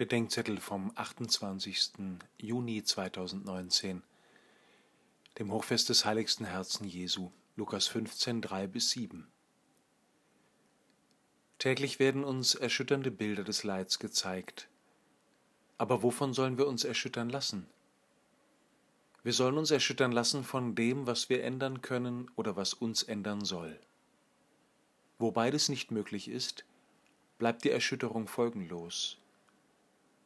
Bedenkzettel vom 28. Juni 2019, dem Hochfest des heiligsten Herzen Jesu, Lukas 15, 3 bis 7. Täglich werden uns erschütternde Bilder des Leids gezeigt. Aber wovon sollen wir uns erschüttern lassen? Wir sollen uns erschüttern lassen von dem, was wir ändern können oder was uns ändern soll. Wo beides nicht möglich ist, bleibt die Erschütterung folgenlos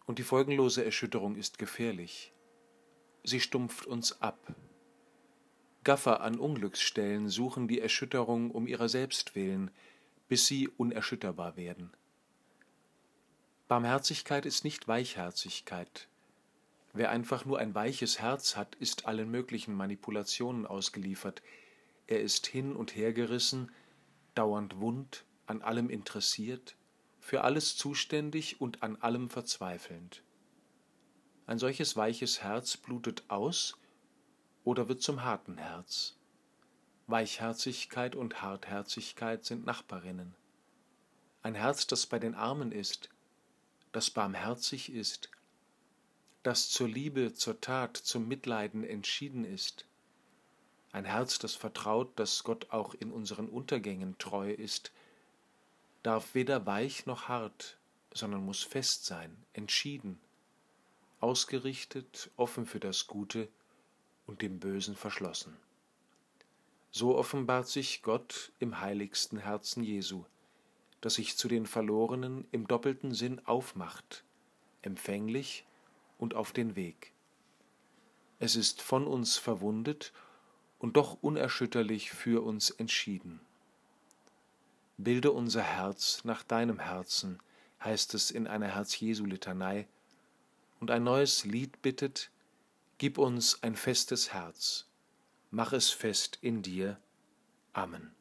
und die folgenlose Erschütterung ist gefährlich. Sie stumpft uns ab. Gaffer an Unglücksstellen suchen die Erschütterung um ihrer selbst willen, bis sie unerschütterbar werden. Barmherzigkeit ist nicht Weichherzigkeit. Wer einfach nur ein weiches Herz hat, ist allen möglichen Manipulationen ausgeliefert. Er ist hin und her gerissen, dauernd wund, an allem interessiert, für alles zuständig und an allem verzweifelnd. Ein solches weiches Herz blutet aus oder wird zum harten Herz. Weichherzigkeit und Hartherzigkeit sind Nachbarinnen. Ein Herz, das bei den Armen ist, das barmherzig ist, das zur Liebe, zur Tat, zum Mitleiden entschieden ist, ein Herz, das vertraut, dass Gott auch in unseren Untergängen treu ist, darf weder weich noch hart, sondern muss fest sein, entschieden, ausgerichtet, offen für das Gute und dem Bösen verschlossen. So offenbart sich Gott im heiligsten Herzen Jesu, das sich zu den Verlorenen im doppelten Sinn aufmacht, empfänglich und auf den Weg. Es ist von uns verwundet und doch unerschütterlich für uns entschieden. Bilde unser Herz nach deinem Herzen, heißt es in einer Herz-Jesu-Litanei, und ein neues Lied bittet, Gib uns ein festes Herz, mach es fest in dir. Amen.